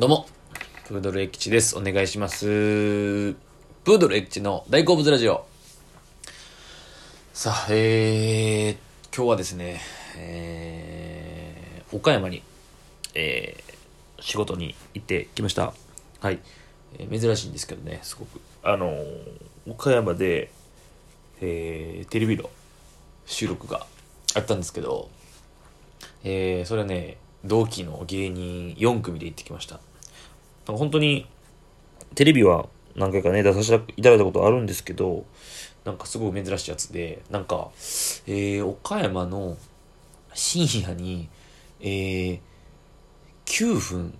どうも、プードルエキチです。お願いします。プードルエキチの大好物ラジオ。さあ、えー、今日はですね、えー、岡山に、えー、仕事に行ってきました。はい。えー珍しいんですけどね、すごく。あのー岡山で、えー、テレビの収録があったんですけど、えー、それはね、同期の芸人4組で行ってきました。なんか本当に、テレビは何回かね、出させていただいたことあるんですけど、なんかすごい珍しいやつで、なんか、えー、岡山の深夜に、えー、9分、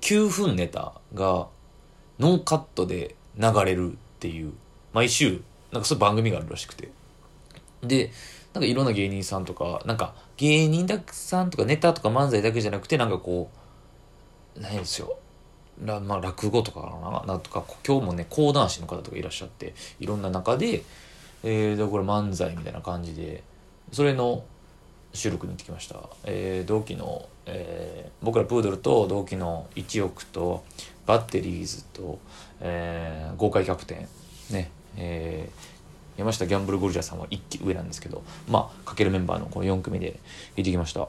9分ネタがノンカットで流れるっていう、毎週、なんかそういう番組があるらしくて。で、なんかいろんな芸人さんとか、なんか芸人さんとかネタとか漫才だけじゃなくて、なんかこう、何ですよ。らまあ、落語とかかな。んとか今日もね講談師の方とかいらっしゃっていろんな中で、えー、でこれ漫才みたいな感じでそれの収録に行ってきました、えー同期の、えー僕らプードルと同期の一億とバッテリーズと、えー豪快キャプテンねえー山下ギャンブルゴルジャーさんは1期上なんですけどまあかけるメンバーのこの4組で行ってきました。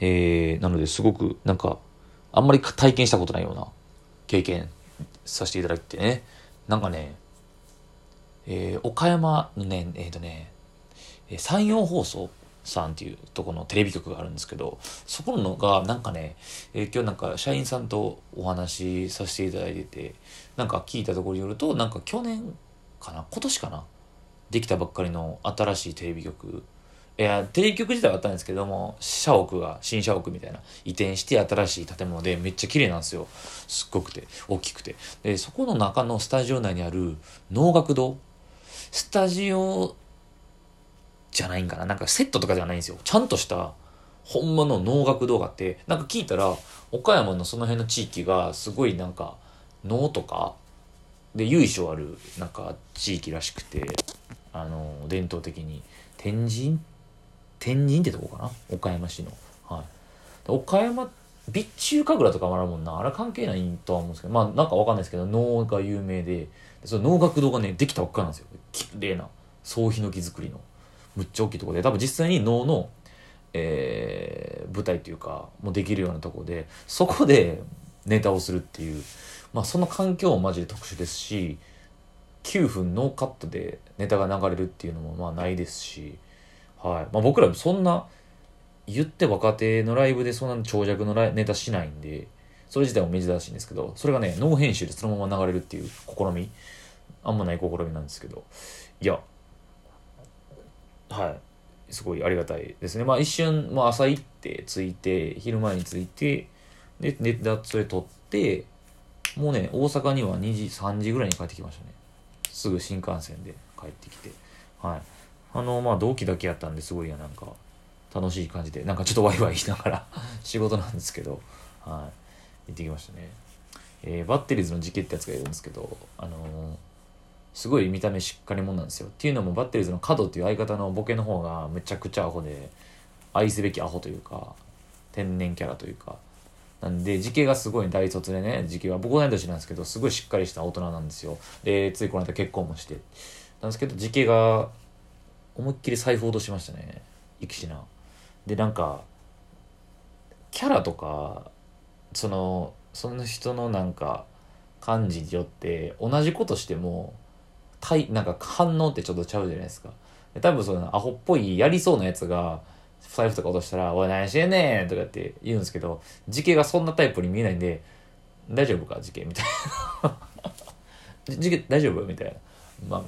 えーなのですごくなんかあんまり体験したことないような経験させていただいてね。なんかねえー岡山のねえっ、とね山陽放送さんっていうとこのテレビ局があるんですけどそこのがなんかね、えー今日なんか社員さんとお話しさせていただいててなんか聞いたところによるとなんか去年かな今年かなできたばっかりの新しいテレビ局いやテレビ局自体はあったんですけども社屋が新社屋みたいな移転して新しい建物でめっちゃ綺麗なんですよ。すっごくて大きくて。でそこの中のスタジオ内にある能楽堂。スタジオじゃないんかな。なんかセットとかじゃないんですよ。ちゃんとしたほんまの能楽堂があってなんか聞いたら岡山のその辺の地域がすごいなんか能とかで由緒あるなんか地域らしくてあの伝統的に。天神天神ってとこかな？岡山市の。はい。岡山備中神楽とかもあるもんな。あれ関係ないとは思うんですけど。まあなんかわかんないですけど能が有名で。その能楽堂がねできたばっかなんですよ。綺麗な。総ヒノキ作りの。むっちゃ大きいとこで。多分実際に能のえー舞台っていうかもうできるようなとこで。そこでネタをするっていう。まあその環境もマジで特殊ですし9分ノーカットでネタが流れるっていうのもまあないですし、はい。まあ、僕らもそんな言って若手のライブでそんな長尺のネタしないんでそれ自体も珍しいんですけどそれがねノー編集でそのまま流れるっていう試みあんまない試みなんですけどいやはい。すごいありがたいですね。まあ一瞬、まあ、朝行って着いて昼前に着いてでネタそれ撮ってもうね大阪には2時3時ぐらいに帰ってきましたね。すぐ新幹線で帰ってきて。はい。あのまあ同期だけやったんですごいやなんか楽しい感じでなんかちょっとワイワイしながら 仕事なんですけどはい。行ってきましたね。えーバッテリーズの時期ってやつがいるんですけどあのーすごい見た目しっかり者なんですよ。っていうのもバッテリーズの角っていう相方のボケの方がめちゃくちゃアホで愛すべきアホというか天然キャラというか。なんで時期がすごい大卒でね時期は僕同い年なんですけどすごいしっかりした大人なんですよ。でついこの間結婚もして。なんですけど時期が思いっきり財布落としましたね。生きしな。でなんかキャラとかそのその人のなんか感じによって同じことしても対なんか反応ってちょっとちゃうじゃないですか。多分そのアホっぽいやりそうなやつが財布とか落としたら「おい何してんねん!」とかって言うんですけど時系がそんなタイプに見えないんで「大丈夫か？時系」みたいな「時系大丈夫?」みたいな、まあ、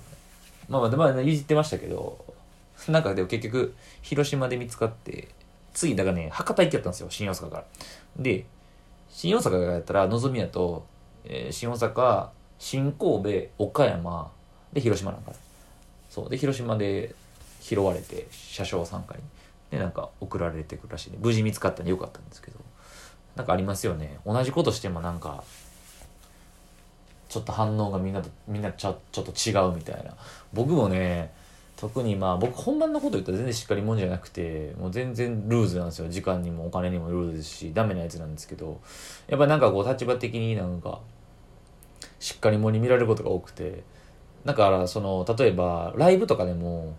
まあまあまあいじってましたけどなんかでも結局広島で見つかって次だからね博多行きやったんですよ新大阪から。で新大阪からやったらのぞみやと、えー新大阪新神戸岡山で広島なんかそうで広島で拾われて車掌参加に。でなんか送られてくるらしいね。無事見つかったんでよかったんですけど。なんかありますよね。同じことしてもなんかちょっと反応がみんなとみんなちょちょっと違うみたいな。僕もね特にまあ僕本番のこと言ったら全然しっかり者じゃなくてもう全然ルーズなんですよ。時間にもお金にもルーズですしダメなやつなんですけど。やっぱなんかこう立場的になんかしっかり者に見られることが多くてだからその例えばライブとかでも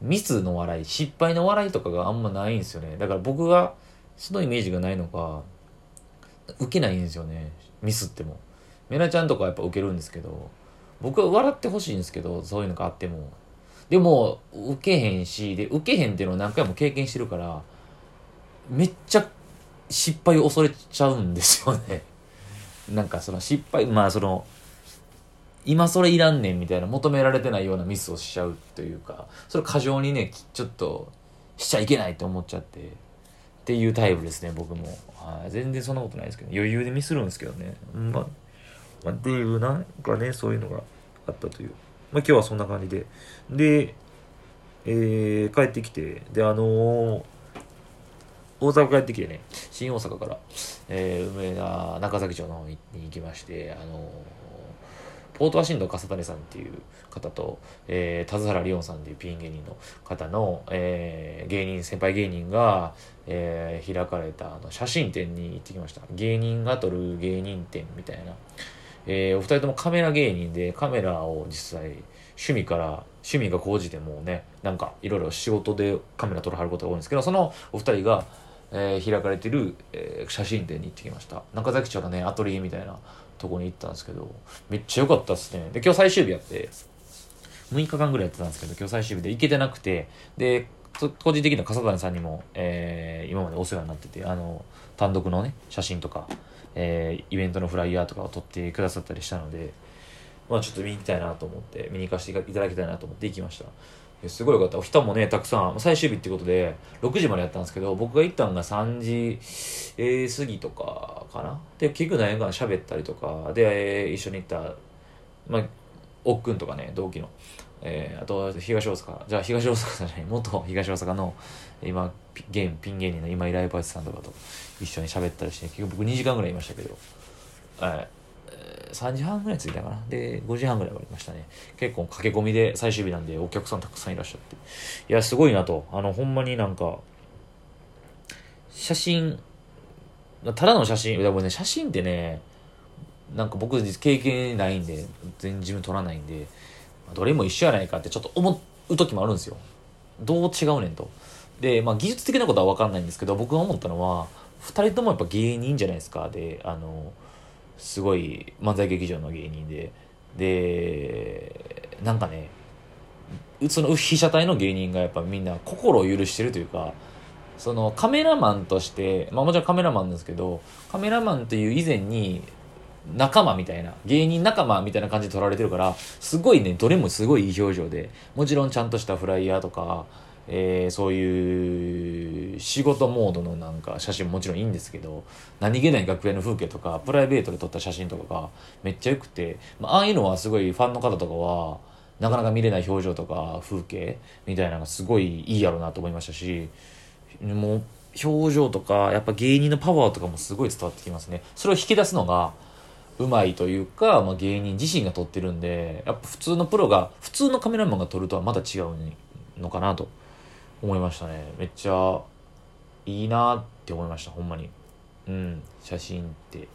ミスの笑い失敗の笑いとかがあんまないんですよね。だから僕がそのイメージがないのか受けないんですよね。ミスっても。メラちゃんとかやっぱ受けるんですけど僕は笑ってほしいんですけどそういうのがあっても。でも受けへんしで受けへんっていうのを何回も経験してるからめっちゃ失敗を恐れちゃうんですよね。なんかその失敗まあその今それいらんねんみたいな求められてないようなミスをしちゃうというかそれ過剰にねちょっとしちゃいけないと思っちゃってっていうタイプですね僕も、はい、全然そんなことないですけど余裕でミスるんですけどね、まあ、まあ、っていうなんかねそういうのがあったという。まあ今日はそんな感じで。でえー、帰ってきて。であのー大阪帰ってきてね、新大阪から、えー、梅田中崎町の方に行きまして、あのーポートワシントン笠谷さんっていう方と、えー、田津原リオンさんっていうピン芸人の方の、えー、芸人、先輩芸人が、えー、開かれたあの写真展に行ってきました。芸人が撮る芸人展みたいな。えー、お二人ともカメラ芸人で、カメラを実際、趣味から、趣味が高じてもうね、なんかいろいろ仕事でカメラ撮るはることが多いんですけど、そのお二人が、えー、開かれてる、えー、写真展に行ってきました。中崎町のねアトリエみたいなとこに行ったんですけどめっちゃ良かったっすね。で今日最終日やって6日間ぐらいやってたんですけど今日最終日で行けてなくてで個人的には笠谷さんにも、えー、今までお世話になっててあの単独のね写真とか、えー、イベントのフライヤーとかを撮ってくださったりしたのでまあちょっと見に行きたいなと思って見に行かせていただきたいなと思って行きましたすごいよかったお。人もね、たくさん、最終日ってことで、6時までやったんですけど、僕が行ったのが3時、えー、過ぎとかかな。で、結局何やかん喋ったりとか、で、えー、一緒に行った、まあ、おっくんとかね、同期の、えー、あと、東大阪、じゃあ東大阪じゃない、元東大阪の、今、ゲーム、ピン芸人の今井ライブアーさんとかと一緒に喋ったりして、結局僕2時間ぐらいいましたけど、はい。3時半ぐらい着いたかな。で、5時半ぐらい終わりましたね。結構駆け込みで最終日なんでお客さんたくさんいらっしゃって。いや、すごいなと。あの、ほんまになんか、写真、ただの写真、でもね、写真ってね、なんか僕経験ないんで、全然自分撮らないんで、どれも一緒やないかってちょっと思う時もあるんですよ。どう違うねんと。で、まあ技術的なことは分かんないんですけど、僕が思ったのは、2人ともやっぱ芸人じゃないですか。で、あの、すごい漫才劇場の芸人ででなんかねその被写体の芸人がやっぱみんな心を許してるというかそのカメラマンとして、まあ、もちろんカメラマンですけどカメラマンという以前に仲間みたいな芸人仲間みたいな感じで撮られてるからすごいねどれもすごいいい表情でもちろんちゃんとしたフライヤーとかえー、そういう仕事モードのなんか写真ももちろんいいんですけど何気ない楽屋の風景とかプライベートで撮った写真とかがめっちゃ良くて、まああいうのはすごいファンの方とかはなかなか見れない表情とか風景みたいなのがすごいいいやろうなと思いましたしもう表情とかやっぱ芸人のパワーとかもすごい伝わってきますね。それを引き出すのがうまいというか、まあ、芸人自身が撮ってるんでやっぱ普通のプロが普通のカメラマンが撮るとはまた違うのかなと思いましたね。めっちゃいいなって思いましたほんまに。うん写真って。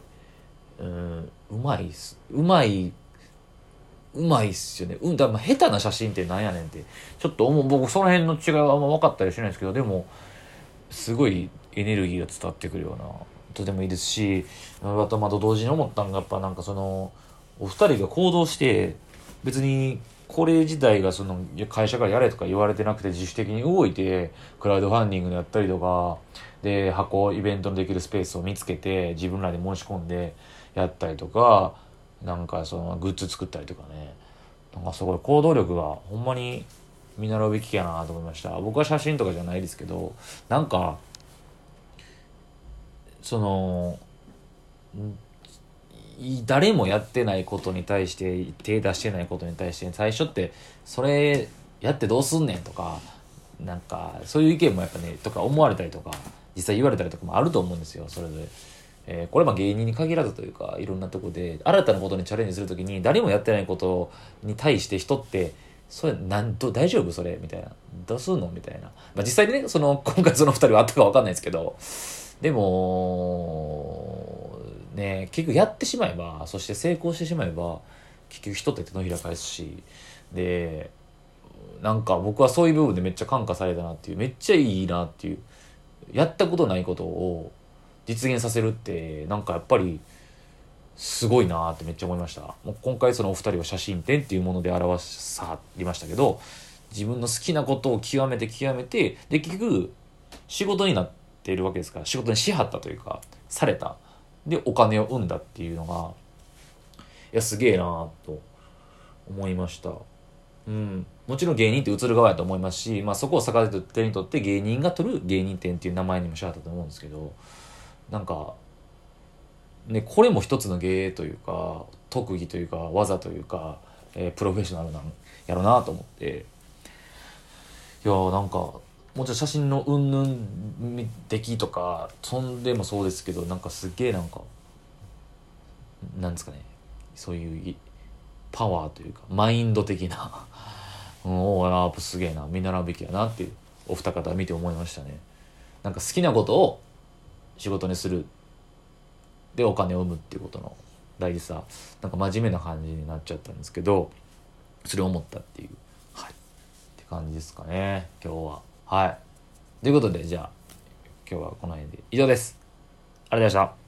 うんうまいっす。うまいうまいっすよね。うんだま下手な写真ってなんやねんって。ちょっと思う僕その辺の違いはあんま分かったりしないですけどでもすごいエネルギーが伝わってくるようなとてもいいですしまたまた同時に思ったのがやっぱなんかそのお二人が行動して別にこれ自体がその会社からやれとか言われてなくて自主的に動いてクラウドファンディングでやったりとかで箱イベントのできるスペースを見つけて自分らで申し込んでやったりとかなんかそのグッズ作ったりとかね。なんかすごい行動力がほんまに見習うべきやなと思いました。僕は写真とかじゃないですけどなんかその誰もやってないことに対して手出してないことに対して最初ってそれやってどうすんねんとかなんかそういう意見もやっぱねとか思われたりとか実際言われたりとかもあると思うんですよそれで。えー、これは芸人に限らずというかいろんなとこで新たなことにチャレンジする時に誰もやってないことに対して人ってそれなんと大丈夫それみたいなどうすんのみたいな、まあ、実際にねその今回その2人はあったか分かんないですけどでもね結局やってしまえばそして成功してしまえば結局人って手のひら返すしでなんか僕はそういう部分でめっちゃ感化されたなっていうめっちゃいいなっていうやったことないことを実現させるってなんかやっぱりすごいなってめっちゃ思いました。もう今回そのお二人は写真展っていうもので表さりましたけど自分の好きなことを極めて極めてで結局仕事になっているわけですから仕事にしはったというかされた。でお金を生んだっていうのがいやすげえなと思いました。うん。もちろん芸人って映る側やと思いますし、まあ、そこを逆手にとって芸人が取る芸人展っていう名前にもしはったと思うんですけどなんかねこれも一つの芸というか特技というか技というか、えー、プロフェッショナルなんやろうなと思って。いやーなんかもちろん写真のうんぬん的とかそんでもそうですけどなんかすげえなんかなんですかね。そういうパワーというかマインド的なおおやっぱすげえな見習うべきやなっていうお二方見て思いましたね。なんか好きなことを仕事にする。でお金を生むっていうことの大事さ。なんか真面目な感じになっちゃったんですけどそれを思ったっていう。はい。って感じですかね今日は。はい。ということでじゃあ今日はこの辺で以上です。ありがとうございました。